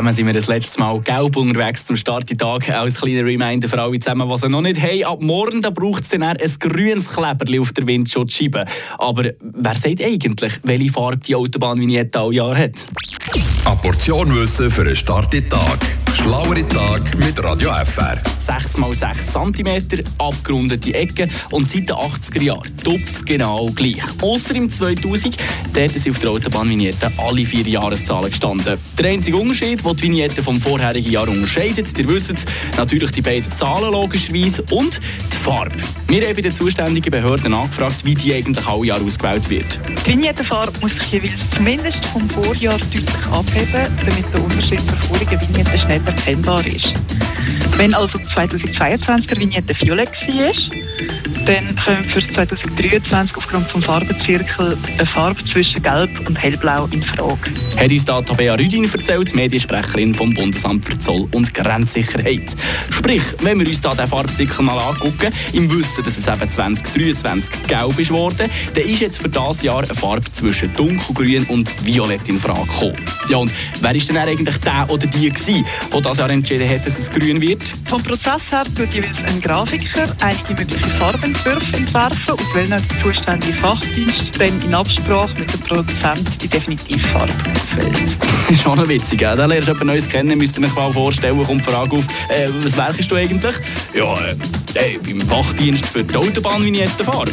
zusammen sind wir das letzte Mal gelb unterwegs zum Starttag. Als kleiner Reminder für alle zusammen, die es noch nicht haben. Ab morgen braucht es dann ein grünes Kleberli auf der Windschutzscheibe. Aber wer sagt eigentlich, welche Farbe die Autobahnvignette all Jahr hat? Eine Portion Wissen für einen Starttag. Schlauere Tag mit Radio FR. 6 x 6 cm, abgerundete Ecken und seit den 80er Jahren tupf genau gleich. Außer im 2000, dort sind auf der Autobahnvignette alle vier Jahreszahlen gestanden. Der einzige Unterschied, den die Vignette vom vorherigen Jahr unterscheidet, ihr wisst es, natürlich die beiden Zahlen logischerweise und die Farbe. Wir haben bei den zuständigen Behörden angefragt, wie die eigentlich alle Jahre ausgewählt wird. Die Vignettenfarbe muss sich jeweils zumindest vom Vorjahr deutlich abheben, damit der Unterschied zur vorigen Vignette schnell erkennbar ist. Wenn also 2022 der Vignette violett war, dann können für 2023 aufgrund des Farbenzirkel eine Farbe zwischen Gelb und Hellblau in Frage. Hat uns da Tabea Rüdin erzählt, Mediensprecherin vom Bundesamt für Zoll und Grenzsicherheit. Sprich, wenn wir uns da den Farbzirkel mal angucken, im Wissen, dass es eben 2023 gelb ist worden, dann ist jetzt für das Jahr eine Farbe zwischen dunkelgrün und violett in Frage gekommen. Ja, und wer ist denn eigentlich der oder die gewesen, der das Jahr entschieden hat, dass es grün wird? Vom Prozess her tut jeweils ein Grafiker einige mögliche Farbenentwürfe entwerfen, aus welchen der zuständige Fachdienst dann in Absprache mit dem Produzenten die Definitivfarbe auswählt. Das ist schon witzig, ja? da lernst du jemand Neues kennen, müsst ihr euch mal vorstellen, kommt die Frage auf, äh, was werkst du eigentlich? Ja, äh, beim Fachdienst für die Autobahnvignettenfarbe.